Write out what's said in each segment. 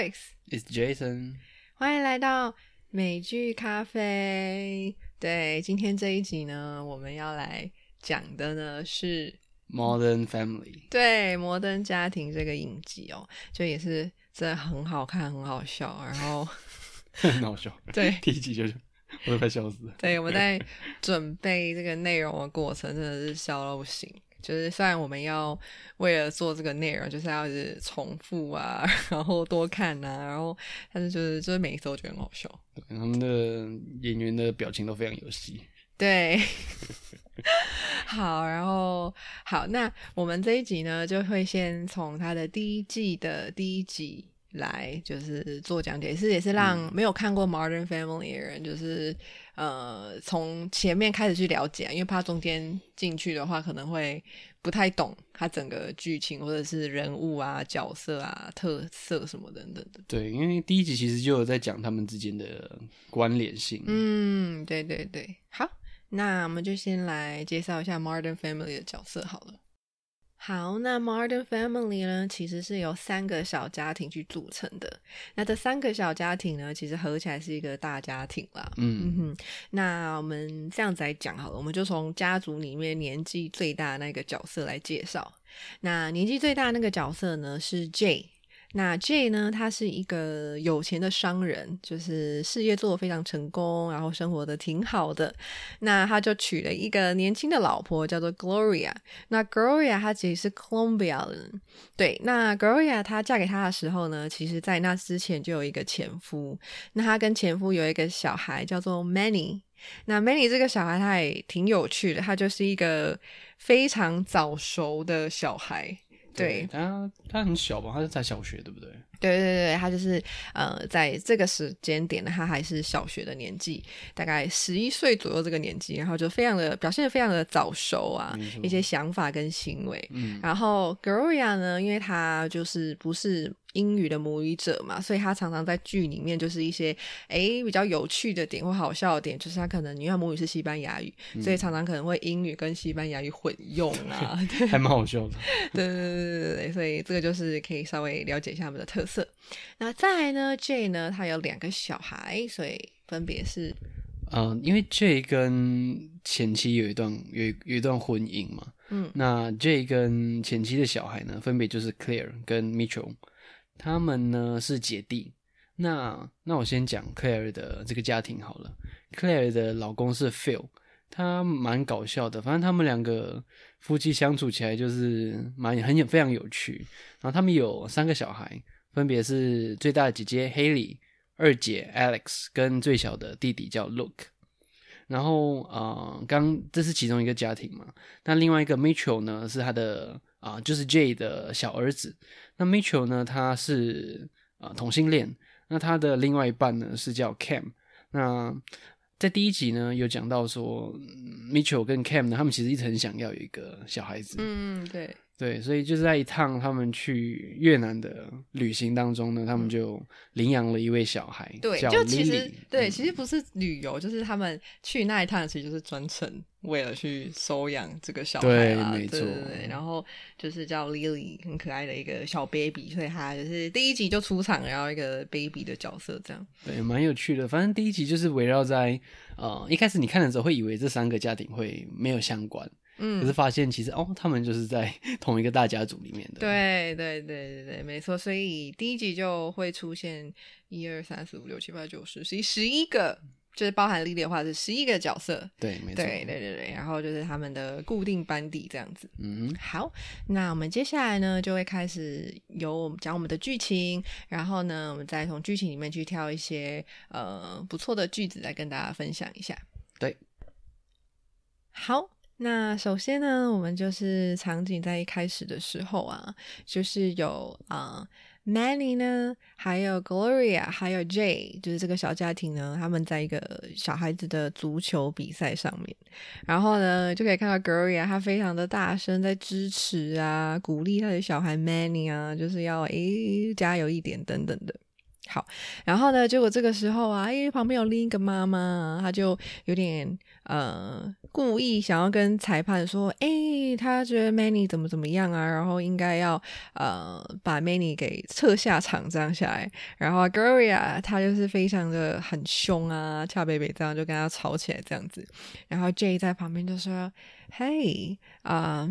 Joyce，It's Jason。欢迎来到美剧咖啡。对，今天这一集呢，我们要来讲的呢是 Modern Family，对《摩登家庭》这个影集哦，就也是真的很好看，很好笑。然后，很好笑。对第一集就是，我都快笑死了。对，我们在准备这个内容的过程，真的是笑到不行。就是虽然我们要为了做这个内容，就是要是重复啊，然后多看啊，然后但是就是就是每一次我觉得很好笑。对他们的演员的表情都非常有戏。对，好，然后好，那我们这一集呢，就会先从他的第一季的第一集来，就是做讲解，也是也是让没有看过《Modern Family》的人，就是呃从前面开始去了解，因为怕中间进去的话，可能会不太懂它整个剧情或者是人物啊、角色啊、特色什么等等的。对，因为第一集其实就有在讲他们之间的关联性。嗯，对对对，好，那我们就先来介绍一下 Modern Family 的角色好了。好，那 Modern Family 呢，其实是由三个小家庭去组成的。那这三个小家庭呢，其实合起来是一个大家庭啦。嗯嗯，哼，那我们这样子来讲好了，我们就从家族里面年纪最大的那个角色来介绍。那年纪最大的那个角色呢是 J。那 J 呢，他是一个有钱的商人，就是事业做得非常成功，然后生活的挺好的。那他就娶了一个年轻的老婆，叫做 Gloria。那 Gloria 她其实是 Colombia 人，对。那 Gloria 她嫁给他的时候呢，其实在那之前就有一个前夫。那她跟前夫有一个小孩，叫做 Manny。那 Manny 这个小孩他也挺有趣的，他就是一个非常早熟的小孩。对他他很小吧，他是在小学，对不对？对对对，他就是呃，在这个时间点呢，他还是小学的年纪，大概十一岁左右这个年纪，然后就非常的表现的非常的早熟啊，一些想法跟行为。嗯，然后 Gloria 呢，因为她就是不是英语的母语者嘛，所以她常常在剧里面就是一些诶比较有趣的点或好笑的点，就是她可能因为母语是西班牙语，所以常常可能会英语跟西班牙语混用啊，对还蛮好笑的。对对对对对，所以这个就是可以稍微了解一下他们的特色。那再来呢，J 呢，他有两个小孩，所以分别是嗯、因为 J 跟前妻有一段有有一段婚姻嘛，嗯，那 J 跟前妻的小孩呢，分别就是 Claire 跟 Mitchell，他们呢是姐弟。那那我先讲 Claire 的这个家庭好了。Claire 的老公是 Phil，他蛮搞笑的，反正他们两个夫妻相处起来就是蛮很有非常有趣。然后他们有三个小孩，分别是最大的姐姐 Haley、二姐 Alex 跟最小的弟弟叫 Luke。然后啊，刚这是其中一个家庭嘛，那另外一个 Mitchell 呢是他的啊、就是 J 的小儿子。那 Mitchell 呢，他是啊、同性恋，那他的另外一半呢是叫 Cam。那在第一集呢有讲到说，Mitchell 跟 Cam 呢，他们其实一直很想要有一个小孩子，嗯，对，对，所以就是在一趟他们去越南的旅行当中呢，他们就领养了一位小孩，对，叫就其实对，嗯其实不是旅游，就是他们去那一趟，其实就是专程为了去收养这个小孩对啦，没错对对对。然后就是叫 Lily，很可爱的一个小 baby，所以他就是第一集就出场，然后一个 baby 的角色这样。对，蛮有趣的。反正第一集就是围绕在呃，一开始你看的时候会以为这三个家庭会没有相关，可是嗯，发现其实哦，他们就是在 同一个大家族里面的。，对对对对对，没错。所以第一集就会出现一二三四五六七八九十十一十一个，就是包含 Lily 的话是十一个角色。对，没错。对对对对，然后就是他们的固定班底这样子。嗯，好，那我们接下来呢，就会开始由我们讲我们的剧情，然后呢，我们再从剧情里面去挑一些呃不错的句子来跟大家分享一下。对，好，那首先呢，我们就是场景在一开始的时候啊，就是有啊。Manny 呢，还有 Gloria，还有 Jay，就是这个小家庭呢，他们在一个小孩子的足球比赛上面，然后呢，就可以看到 Gloria 她非常的大声在支持啊，鼓励她的小孩 Manny 啊，就是要诶加油一点等等的。好，然后呢，结果这个时候啊，因为旁边有另一个妈妈，她就有点呃故意想要跟裁判说，哎，她觉得 Manny 怎么怎么样啊，然后应该要呃把 Manny 给撤下场这样下来，然后 Gloria 她就是非常的很凶啊，俏贝贝这样就跟他吵起来这样子，然后 J 在旁边就说，Hey 啊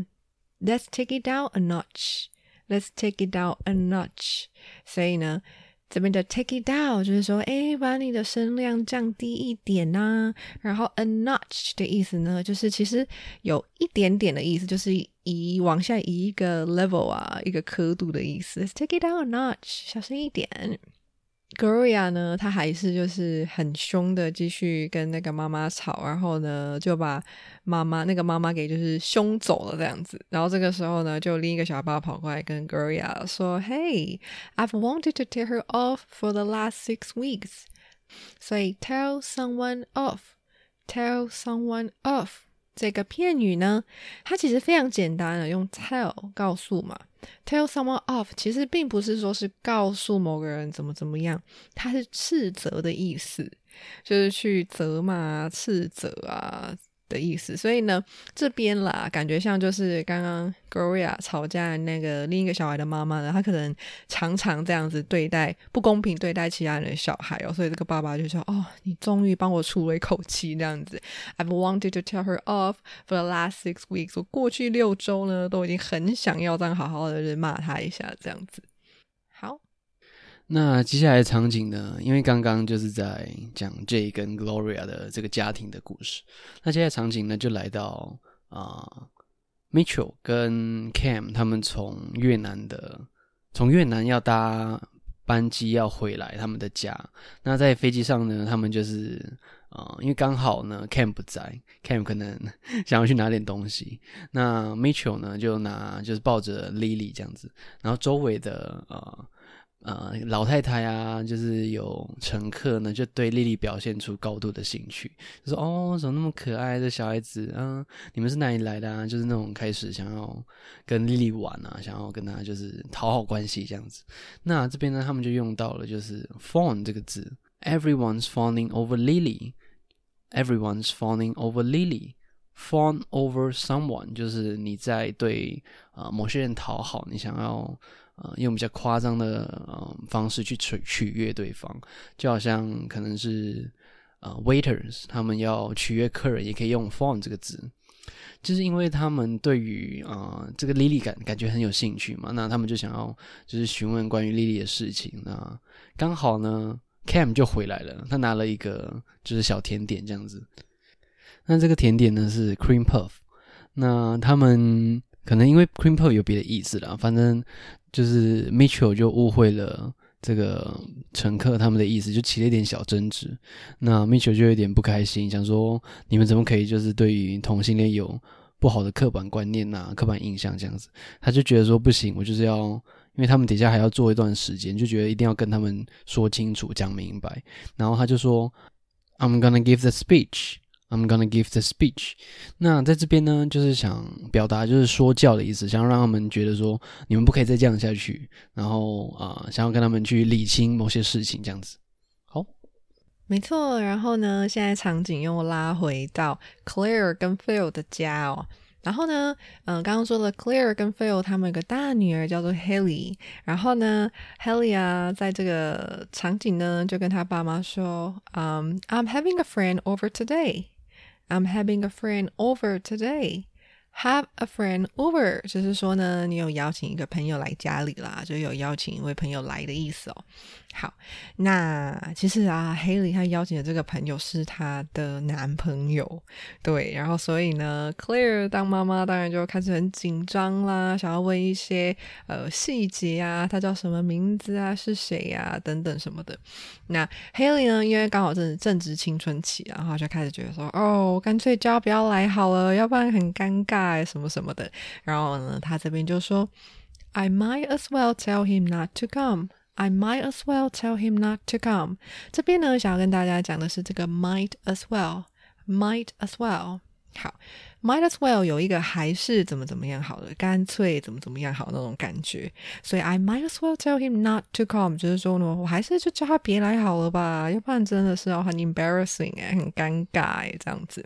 ，Let's take it down a notch，Let's take it down a notch，所以呢。这边的 take it down 就是说，哎，把你的声量降低一点呐。然后 a notch 的意思呢，就是其实有一点点的意思，就是移往下移一个 level 啊，一个刻度的意思。take it down a notch，小声一点。Gloria 呢，她还是就是很凶的，继续跟那个妈妈吵，然后呢就把妈妈那个妈妈给就是凶走了这样子。然后这个时候呢，就另一个小爸跑过来跟 Gloria 说：“Hey, I've wanted to tell her off for the last six weeks。”所以 tell someone off，tell someone off。这个片语呢，它其实非常简单的，用 tell 告诉嘛，tell someone off，其实并不是说是告诉某个人怎么怎么样，它是斥责的意思，就是去责骂、斥责啊。的意思，所以呢，这边啦，感觉像就是刚刚 Gloria 吵架那个另一个小孩的妈妈呢，她可能常常这样子对待不公平对待其他人的小孩哦，所以这个爸爸就说：“哦，你终于帮我出了一口气，这样子。”I've wanted to tell her off for the last six weeks。我过去六周呢，都已经很想要这样好好的骂他一下，这样子。那接下来的场景呢？因为刚刚就是在讲 J 跟 Gloria 的这个家庭的故事。那接下来场景呢，就来到啊，Mitchell 跟 Cam 他们从越南的从越南要搭班机要回来他们的家。那在飞机上呢，他们就是啊，因为刚好呢 Cam 不在，Cam 可能 想要去拿点东西。那 Mitchell 呢就拿就是抱着 Lily 这样子，然后周围的啊。呃，呃老太太啊，就是有乘客呢，就对丽丽表现出高度的兴趣，就说：“哦，怎么那么可爱的小孩子啊？你们是哪里来的啊？”就是那种开始想要跟丽丽玩啊，想要跟她就是讨好关系这样子。那这边呢，他们就用到了就是 “fawn” 这个字，“everyone's fawning over Lily”，“everyone's fawning over Lily”，“fawn over someone” 就是你在对啊某些人讨好，你想要。呃，用比较夸张的呃方式去取取悦对方，就好像可能是呃 waiters 他们要取悦客人，也可以用 phone 这个字，就是因为他们对于啊这个 Lily 感感觉很有兴趣嘛，那他们就想要就是询问关于 Lily 的事情。那刚好呢，Cam 就回来了，他拿了一个就是小甜点这样子。那这个甜点呢是 cream puff，那他们可能因为 cream puff 有别的意思啦，反正。就是 Mitchell 就误会了这个乘客他们的意思，就起了一点小争执。那 Mitchell 就有点不开心，想说你们怎么可以就是对于同性恋有不好的刻板观念呐、刻板印象这样子？他就觉得说不行，我就是要，因为他们底下还要做一段时间，就觉得一定要跟他们说清楚、讲明白。然后他就说：“I'm gonna give the speech.” I'm gonna give the speech。那在这边呢，就是想表达就是说教的意思，想要让他们觉得说你们不可以再这样下去，然后啊，想要跟他们去理清某些事情，这样子。好，没错。然后呢，现在场景又拉回到 Claire 跟 Phil 的家哦。然后呢，嗯，刚刚说了 Claire 跟 Phil 他们有个大女儿叫做 Haley。然后呢，Haley 啊，在这个场景呢，就跟他爸妈说，嗯，I'm having a friend over today。I'm having a friend over today. Have a friend over，就是说呢，你有邀请一个朋友来家里啦，就有邀请一位朋友来的意思哦。 好，那其实啊，Haley 他邀请的这个朋友是她的男朋友，对，然后所以呢，Clear 当妈妈当然就开始很紧张啦，想要问一些呃细节啊，他叫什么名字啊，是谁呀，等等什么的。那 Haley 呢，因为刚好正正值青春期，然后就开始觉得说，哦，干脆叫不要来好了，要不然很尴尬什么什么的。然后呢，他这边就说，I might as well tell him not to come。I might as well tell him not to come。这边呢，想要跟大家讲的是这个 might as well，might as well。好，might as well 有一个还是怎么怎么样好的，干脆怎么怎么样好那种感觉。所以 I might as well tell him not to come，就是说呢，我还是就叫他别来好了吧，要不然真的是要很 embarrassing 哎，很尴尬哎，这样子。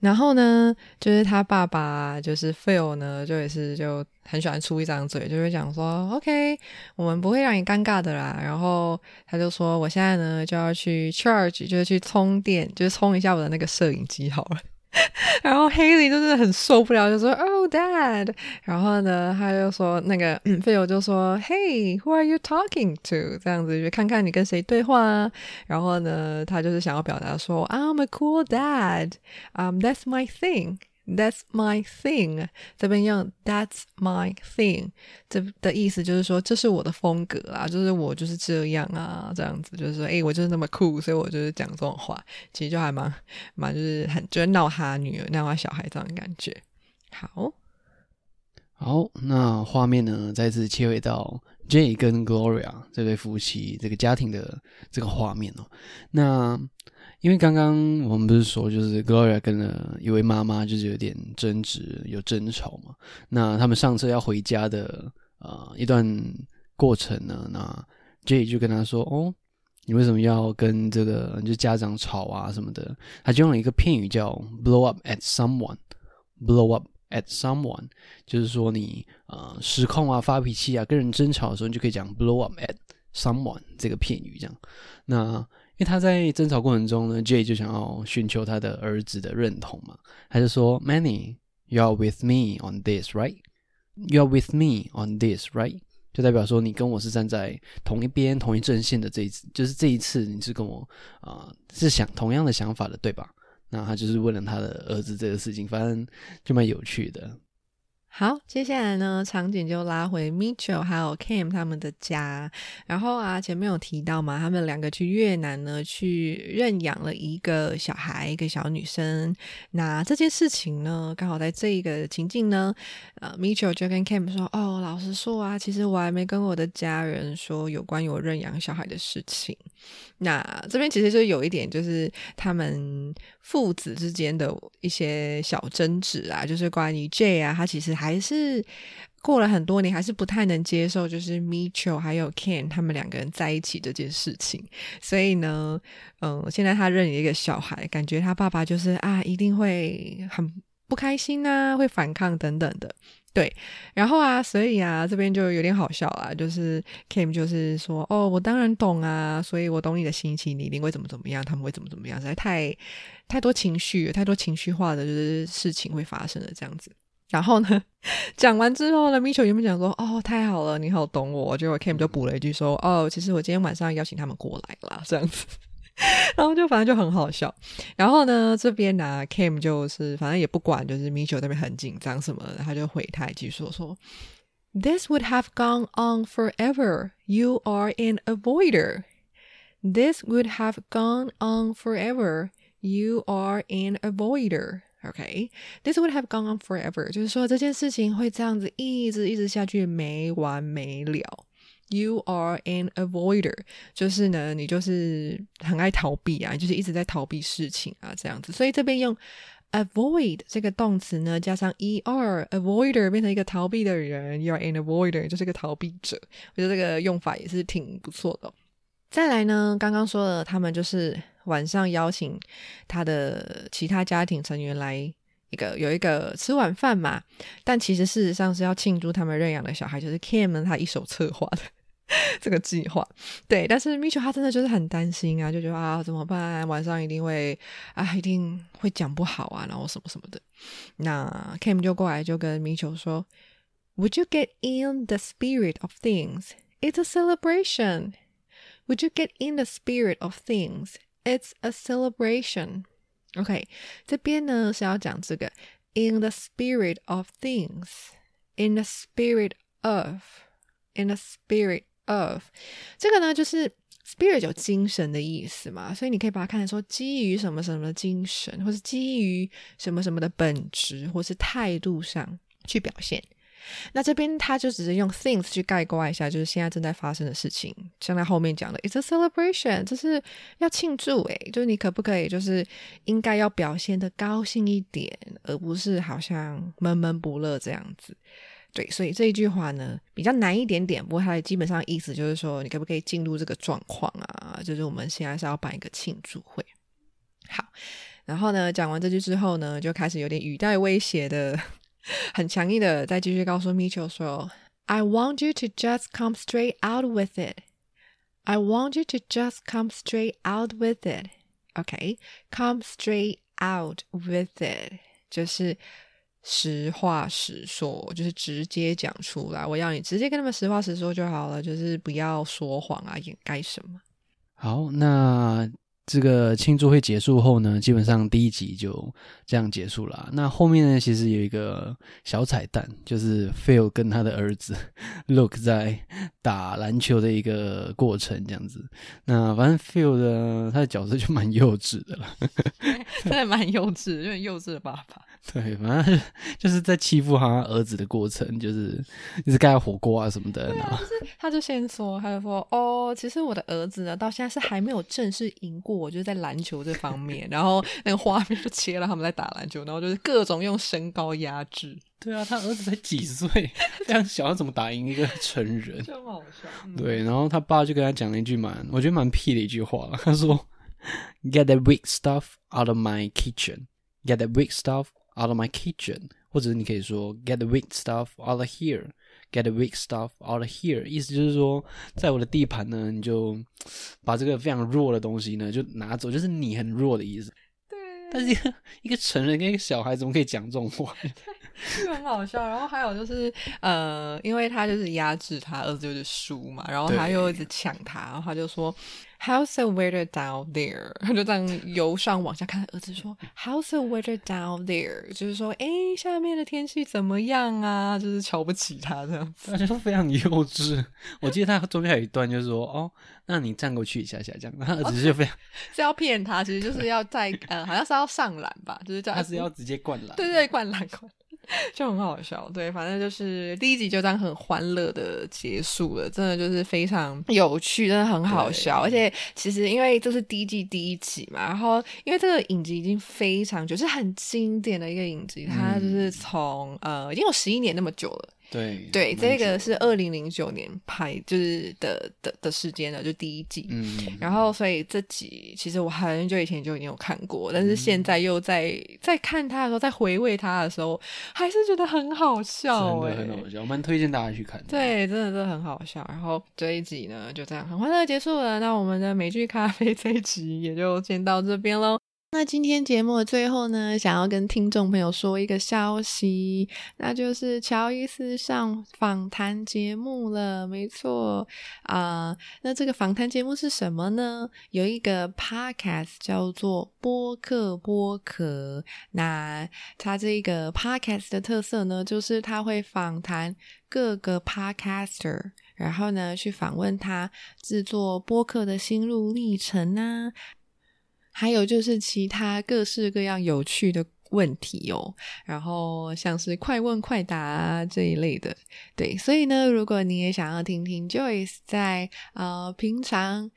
然后呢，就是他爸爸，就是 Phil 呢，就也是就很喜欢出一张嘴，就会讲说，OK，我们不会让你尴尬的啦。然后他就说，我现在呢就要去 charge，就是去充电，就是充一下我的那个摄影机好了。然后 Haley 就是很受不了，就说：“Oh, Dad。”然后呢，他就说：“那个费友就说：‘Hey, who are you talking to？’ 这样子就看看你跟谁对话啊。”然后呢，他就是想要表达说：“I'm a cool dad. Um, that's my thing.” That's my thing，这边用 That's my thing，这的意思就是说这是我的风格啊，就是我就是这样啊，这样子就是说，哎，我就是那么酷，所以我就是讲这种话，其实就还蛮蛮就是很就是闹他女儿闹他小孩这样感觉。好，好，那画面呢再次切回到 Jay 跟 Gloria 这对夫妻这个家庭的这个画面哦，那。因为刚刚我们不是说，就是 Gloria 跟了一位妈妈，就是有点争执、有争吵嘛。那他们上车要回家的呃一段过程呢，那 Jay 就跟他说：“哦，你为什么要跟这个就家长吵啊什么的？”他就用了一个片语叫 “blow up at someone”，“blow up at someone”，就是说你呃失控啊、发脾气啊、跟人争吵的时候，你就可以讲 “blow up at someone” 这个片语这样。那因为他在争吵过程中呢，Jay 就想要寻求他的儿子的认同嘛，他就说：“Manny，you are with me on this, right? You are with me on this, right？” 就代表说你跟我是站在同一边、同一阵线的这一次，就是这一次你是跟我啊是想同样的想法的，对吧？那他就是问了他的儿子这个事情，反正就蛮有趣的。好，接下来呢，场景就拉回 Mitchell 还有 Cam 他们的家。然后啊，前面有提到嘛，他们两个去越南呢，去认养了一个小孩，一个小女生。那这件事情呢，刚好在这一个情境呢，呃，Mitchell 就跟 Cam 说：“哦，老实说啊，其实我还没跟我的家人说有关于我认养小孩的事情。”那这边其实就有一点，就是他们父子之间的一些小争执啊，就是关于 J 啊，他其实还还是过了很多年，还是不太能接受，就是 Mitchell 还有 Ken 他们两个人在一起这件事情。所以呢，嗯，现在他认一个小孩，感觉他爸爸就是啊，一定会很不开心啊，会反抗等等的。对，然后啊，所以啊，这边就有点好笑啦，就是 Kim 就是说，哦，我当然懂啊，所以我懂你的心情，你一定会怎么怎么样，他们会怎么怎么样，实在太太多情绪，太多情绪化的就是事情会发生的这样子。然后呢，讲完之后呢，Mitchell 原本讲说：“哦，太好了，你好懂我。”结果 Kim 就补了一句说：“哦，其实我今天晚上邀请他们过来了，这样子。”然后就反正就很好笑。然后呢，这边呢，Kim 就是反正也不管，就是 Mitchell 那边很紧张什么的，他就回他一句说：“说 This would have gone on forever. You are an avoider. This would have gone on forever. You are an avoider.” Okay, this would have gone on forever，就是说这件事情会这样子一直一直下去，没完没了。You are an avoider，就是呢，你就是很爱逃避啊，就是一直在逃避事情啊，这样子。所以这边用 avoid 这个动词呢，加上 er，avoider 变成一个逃避的人，you are an avoider 就是个逃避者。我觉得这个用法也是挺不错的。再来呢，刚刚说了，他们就是晚上邀请他的其他家庭成员来一个有一个吃晚饭嘛，但其实事实上是要庆祝他们认养的小孩，就是 Kim 他一手策划的 这个计划。对，但是 Mitchell 他真的就是很担心啊，就觉得啊怎么办？晚上一定会啊一定会讲不好啊，然后什么什么的。那 Kim 就过来就跟 Mitchell 说：“Would you get in the spirit of things? It's a celebration.” Would you get in the spirit of things? It's a celebration. OK，这边呢是要讲这个 in the spirit of things, in the spirit of, in the spirit of，这个呢就是 spirit 有精神的意思嘛，所以你可以把它看成说基于什么什么的精神，或是基于什么什么的本质，或是态度上去表现。 那这边他就只是用 things 去概括一下，就是现在正在发生的事情。像他后面讲的，it's a celebration，这是要庆祝诶，就是你可不可以，就是应该要表现的高兴一点，而不是好像闷闷不乐这样子。对，所以这一句话呢比较难一点点，不过它基本上意思就是说，你可不可以进入这个状况啊？就是我们现在是要办一个庆祝会。好。然后呢，讲完这句之后呢，就开始有点语带威胁的，很强硬的再继续告诉 Mitchell 说：“I want you to just come straight out with it. I want you to just come straight out with it. OK, come straight out with it，就是实话实说，就是直接讲出来。我要你直接跟他们实话实说就好了，就是不要说谎啊，掩盖什么。好，那这个庆祝会结束后呢，基本上第一集就这样结束了。那后面呢，其实有一个小彩蛋，就是 Phil 跟他的儿子 Look 在打篮球的一个过程，这样子。那反正 Phil 的他的角色就蛮幼稚的了，真的蛮幼稚，有点幼稚的爸爸。对，反正就是在欺负他儿子的过程，就是一直盖火锅啊什么的。然后他就先说，他就说：“哦，其实我的儿子呢，到现在是还没有正式赢过我，就是在篮球这方面。”然后那个画面就切了他们在打篮球，然后就是各种用身高压制。对啊，他儿子才几岁，这样小，要怎么打赢一个成人？真好笑。对，然后他爸就跟他讲了一句蛮，我觉得蛮屁的一句话，他说：“Get the weak stuff out of my kitchen. Get the weak stuff.” Out of my kitchen，或者你可以说 get the weak stuff out of here，get the weak stuff out of here，意思就是说，在我的地盘呢，你就把这个非常弱的东西呢就拿走，就是你很弱的意思。对。但是一个一个成人跟一个小孩怎么可以讲这种话？就很好笑。然后还有就是，呃，因为他就是压制他儿子就是输嘛，然后他又一直抢他，然后他就说。How's the weather down there？他就这样由上往下看，儿子说：“How's the weather down there？” 就是说，哎，下面的天气怎么样啊？就是瞧不起他这样子，而且非常幼稚。我记得他中间还有一段，就是说：“哦，那你站过去一下下，这样。”他儿子就非常是要骗他，其实就是要在呃，好像是要上篮吧，就是叫他是要直接灌篮，对对，灌篮灌。就很好笑，对，反正就是第一集就这样很欢乐的结束了，真的就是非常有趣，真的很好笑。而且其实因为这是第一季第一集嘛，然后因为这个影集已经非常久，是很经典的一个影集，它就是从呃已经有十一年那么久了。对对，这个是二零零九年拍，就是的的的时间了，就第一季。嗯，然后所以这集其实我很久以前就已经有看过，但是现在又在在看它的时候，在回味它的时候，还是觉得很好笑，哎，很好笑，我蛮推荐大家去看。对，真的真的很好笑。然后这一集呢，就这样很欢乐结束了。那我们的美剧咖啡这一集也就先到这边喽。那今天节目的最后呢，想要跟听众朋友说一个消息，那就是乔伊斯上访谈节目了。没错啊，那这个访谈节目是什么呢？有一个 podcast 叫做播客播客。那它这个 podcast 的特色呢，就是他会访谈各个 podcaster，然后呢去访问他制作播客的心路历程啊。还有就是其他各式各样有趣的问题哦，然后像是快问快答这一类的，对，所以呢，如果你也想要听听 Joyce 在呃平常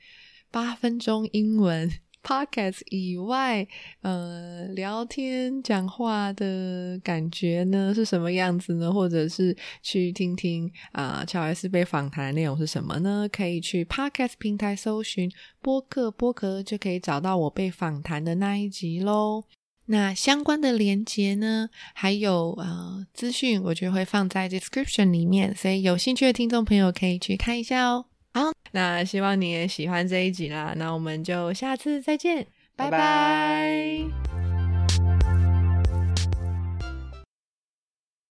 八分钟英文。Podcast 以外，呃，聊天讲话的感觉呢是什么样子呢？或者是去听听啊，乔 S 被访谈的内容是什么呢？可以去 Podcast 平台搜寻播客，播客就可以找到我被访谈的那一集喽。那相关的连接呢，还有呃资讯，我就会放在 description 里面，所以有兴趣的听众朋友可以去看一下哦。好，那希望你也喜欢这一集啦。那我们就下次再见，拜拜。